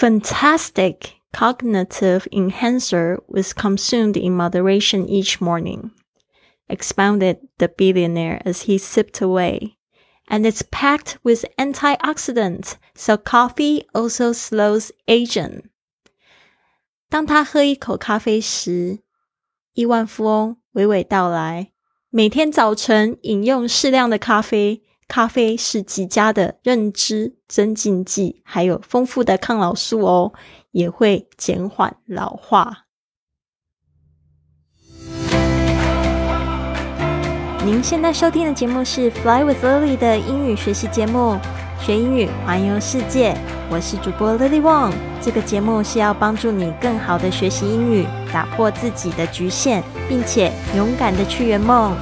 Fantastic cognitive enhancer was consumed in moderation each morning, expounded the billionaire as he sipped away. And it's packed with antioxidants, so coffee also slows aging. 当他喝一口咖啡时，亿万富翁娓娓道来：每天早晨饮用适量的咖啡， 咖啡是极佳的认知增进剂，还有丰富的抗老素哦，也会减缓老化。您现在收听的节目是《Fly with Lily》的英语学习节目，学英语环游世界。我是主播 Lily Wong。这个节目是要帮助你更好的学习英语，打破自己的局限，并且勇敢的去圆梦。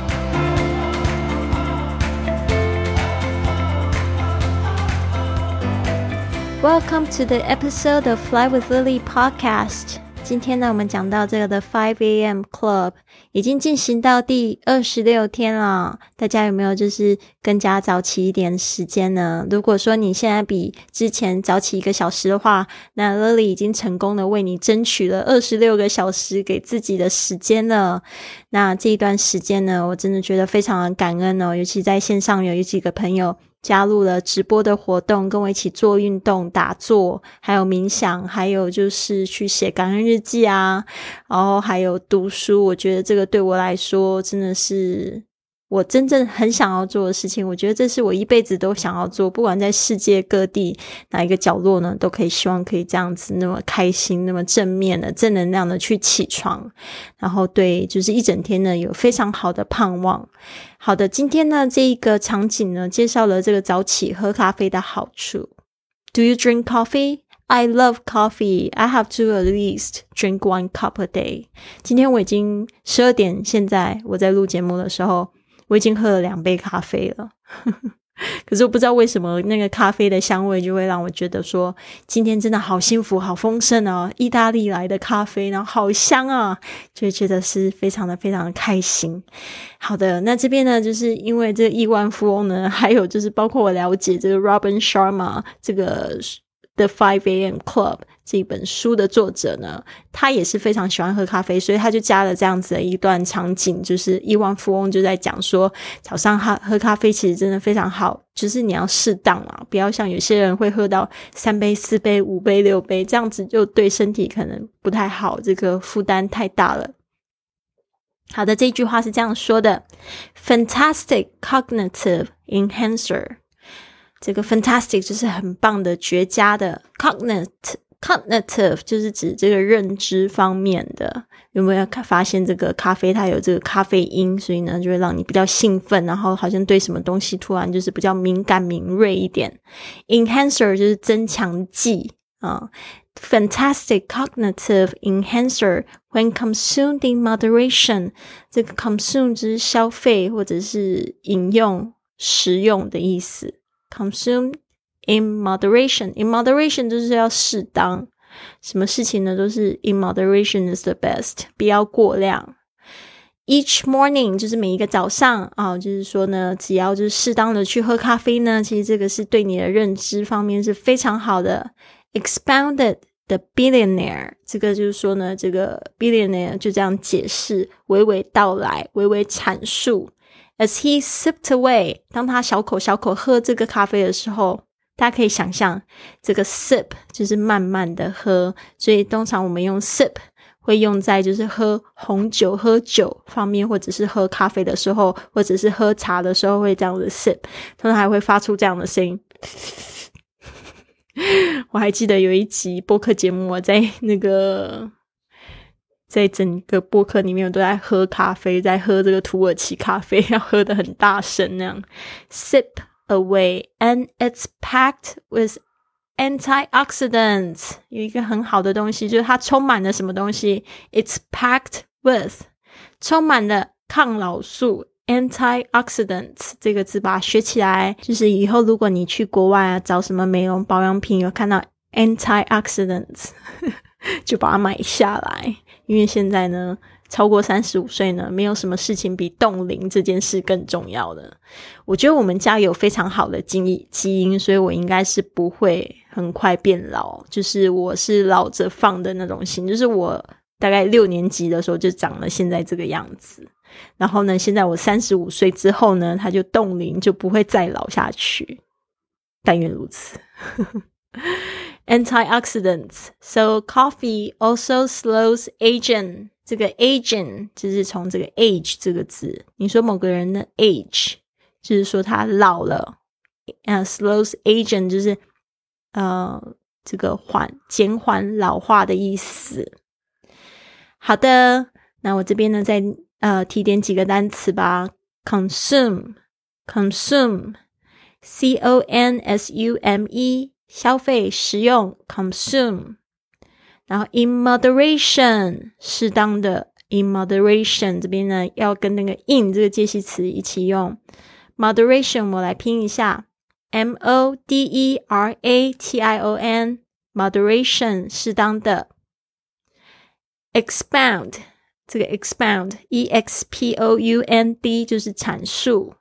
Welcome to the episode of Fly with Lily podcast。今天呢，我们讲到这个的 Five A.M. Club 已经进行到第二十六天了。大家有没有就是更加早起一点时间呢？如果说你现在比之前早起一个小时的话，那 Lily 已经成功的为你争取了二十六个小时给自己的时间了。那这一段时间呢，我真的觉得非常的感恩哦，尤其在线上有几个朋友。加入了直播的活动，跟我一起做运动、打坐，还有冥想，还有就是去写感恩日记啊，然后还有读书。我觉得这个对我来说真的是。我真正很想要做的事情，我觉得这是我一辈子都想要做，不管在世界各地哪一个角落呢，都可以希望可以这样子那么开心、那么正面的、正能量的去起床，然后对，就是一整天呢有非常好的盼望。好的，今天呢这一个场景呢，介绍了这个早起喝咖啡的好处。Do you drink coffee? I love coffee. I have to at least drink one cup a day. 今天我已经十二点，现在我在录节目的时候。我已经喝了两杯咖啡了，可是我不知道为什么那个咖啡的香味就会让我觉得说今天真的好幸福、好丰盛哦！意大利来的咖啡，然后好香啊，就觉得是非常的、非常的开心。好的，那这边呢，就是因为这亿万富翁呢，还有就是包括我了解这个 Robin Sharma 这个。The Five A.M. Club 这本书的作者呢，他也是非常喜欢喝咖啡，所以他就加了这样子的一段场景，就是亿万富翁就在讲说，早上喝喝咖啡其实真的非常好，就是你要适当啊，不要像有些人会喝到三杯、四杯、五杯、六杯，这样子就对身体可能不太好，这个负担太大了。好的，这句话是这样说的：Fantastic cognitive enhancer。这个 fantastic 就是很棒的、绝佳的 cognitive，cognitive 就是指这个认知方面的。有没有发现这个咖啡它有这个咖啡因，所以呢就会让你比较兴奋，然后好像对什么东西突然就是比较敏感敏锐一点。enhancer 就是增强剂啊，fantastic cognitive enhancer when consumed in moderation，这个 consume 就是消费或者是饮用、食用的意思。Consume in moderation. In moderation 就是要适当，什么事情呢？都是 in moderation is the best，不要过量。Each morning 就是每一个早上啊，就是说呢，只要就是适当的去喝咖啡呢，其实这个是对你的认知方面是非常好的。Expounded the billionaire，这个就是说呢，这个 billionaire 就这样解释，娓娓道来，娓娓阐述。As he sipped away，当他小口小口喝这个咖啡的时候，大家可以想象，这个 sip 就是慢慢的喝，所以通常我们用 sip 会用在就是喝红酒、喝酒方面，或者是喝咖啡的时候，或者是喝茶的时候会这样子 sip，通常还会发出这样的声音。我还记得有一集播客节目，我在那个。在整个播客里面，我都在喝咖啡，在喝这个土耳其咖啡，要喝的很大声那样。Sip away, and it's packed with antioxidants。有一个很好的东西，就是它充满了什么东西？It's packed with，充满了抗老素 antioxidants。这个字把它学起来，就是以后如果你去国外啊，找什么美容保养品，有看到 antioxidants，就把它买下来。因为现在呢，超过三十五岁呢，没有什么事情比冻龄这件事更重要的。我觉得我们家有非常好的基因基因，所以我应该是不会很快变老，就是我是老着放的那种心，就是我大概六年级的时候就长了现在这个样子，然后呢，现在我三十五岁之后呢，它就冻龄，就不会再老下去。但愿如此。Antioxidants. So coffee also slows aging. 这个 aging 就是从这个 age 这个字，你说某个人的 age 就是说他老了。呃，slows aging 就是呃这个缓减缓老化的意思。好的，那我这边呢再呃提点几个单词吧。consume，consume，c o n s u m e， 消费、食用，consume。然后 in moderation，适当的 in moderation 这边呢要跟那个 in 这个介系词一起用。moderation 我来拼一下。M O D E R A T I O N，moderation 适当的。expound 这个 expound，E X P O U N D 就是阐述。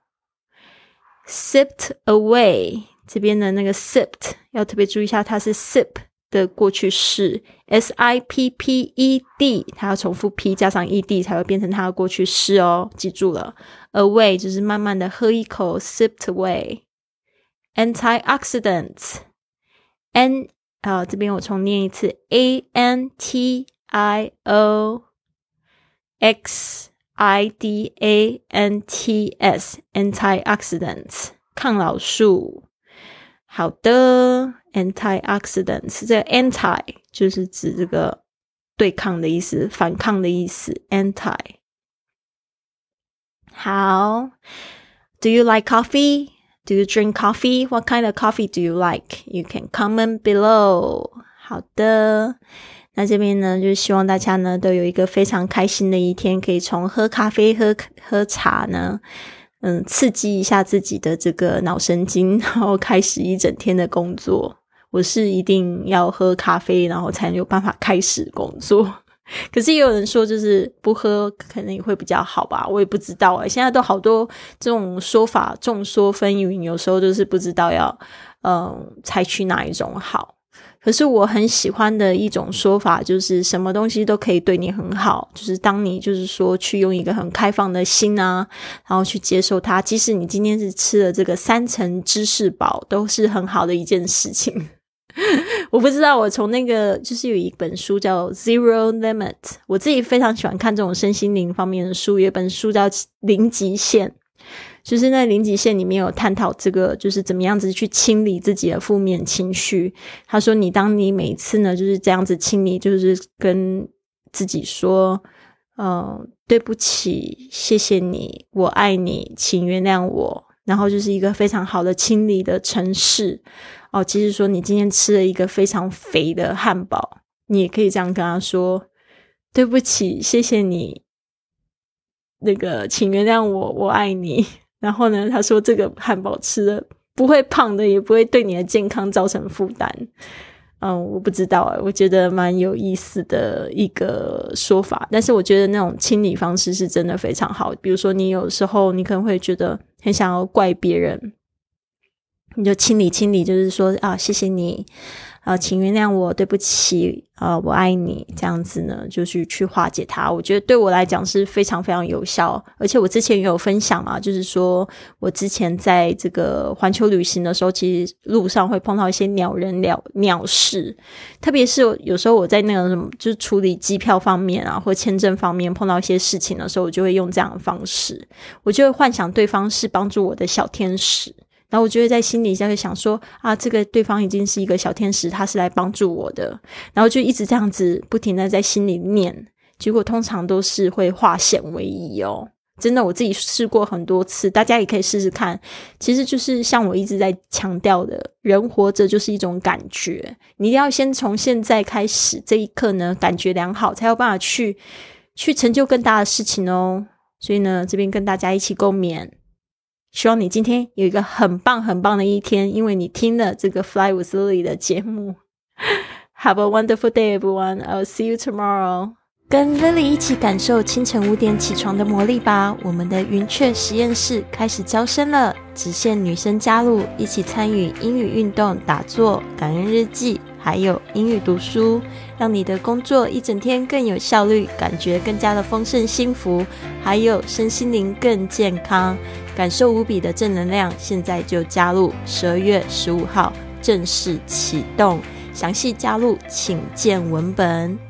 sipped away 这边的那个 sipped 要特别注意一下，它是 sip 的过去式，S I P P E D，它要重复 P 加上 E D 才会变成它的过去式哦，记住了。Away 就是慢慢的喝一口，sipped away。antioxidants，n 啊，这边我重念一次，a n t i o x i d a n t s，antioxidants，抗老素。好的，antioxidants，这个 anti 就是指这个对抗的意思，反抗的意思，anti。好，Do you like coffee？Do you drink coffee? What kind of coffee do you like? You can comment below. 好的，那这边呢，就是希望大家呢都有一个非常开心的一天，可以从喝咖啡、喝喝茶呢， 嗯，刺激一下自己的这个脑神经，然后开始一整天的工作。我是一定要喝咖啡，然后才有办法开始工作。可是也有人说，就是不喝可能也会比较好吧，我也不知道哎。现在都好多这种说法，众说纷纭，有时候就是不知道要嗯采取哪一种好。可是我很喜欢的一种说法，就是什么东西都可以对你很好，就是当你就是说去用一个很开放的心啊，然后去接受它，即使你今天是吃了这个三层芝士堡，都是很好的一件事情。我不知道，我从那个就是有一本书叫《Zero Limit》，我自己非常喜欢看这种身心灵方面的书。有一本书叫《零极限》，就是那零极限里面有探讨这个，就是怎么样子去清理自己的负面情绪。他说，你当你每次呢就是这样子清理，就是跟自己说，嗯，对不起，谢谢你，我爱你，请原谅我，然后就是一个非常好的清理的城市。哦，其实说你今天吃了一个非常肥的汉堡，你也可以这样跟他说：“对不起，谢谢你，那个请原谅我，我爱你。”然后呢，他说这个汉堡吃的不会胖的，也不会对你的健康造成负担。嗯，我不知道啊，我觉得蛮有意思的一个说法。但是我觉得那种清理方式是真的非常好。比如说，你有时候你可能会觉得很想要怪别人。你就清理清理，就是说啊，谢谢你，啊，请原谅我，对不起，啊，我爱你，这样子呢，就是去化解它。我觉得对我来讲是非常非常有效，而且我之前也有分享嘛，就是说我之前在这个环球旅行的时候，其实路上会碰到一些鸟人鸟鸟事，特别是有时候我在那个什么，就是处理机票方面啊，或签证方面碰到一些事情的时候，我就会用这样的方式，我就会幻想对方是帮助我的小天使。然后我就会在心里就会想说啊，这个对方已经是一个小天使，他是来帮助我的。然后就一直这样子不停的在心里念，结果通常都是会化险为夷哦。真的，我自己试过很多次，大家也可以试试看。其实就是像我一直在强调的，人活着就是一种感觉，你一定要先从现在开始这一刻呢，感觉良好，才有办法去去成就更大的事情哦。所以呢，这边跟大家一起共勉。希望你今天有一个很棒很棒的一天，因为你听了这个 Fly with Lily 的节目。Have a wonderful day, everyone. I'll see you tomorrow. 跟 Lily 一起感受清晨五点起床的魔力吧！我们的云雀实验室开始招生了，只限女生加入，一起参与英语运动、打坐、感恩日记，还有英语读书，让你的工作一整天更有效率，感觉更加的丰盛幸福，还有身心灵更健康，感受无比的正能量。现在就加入，十二月十五号正式启动，详细加入请见文本。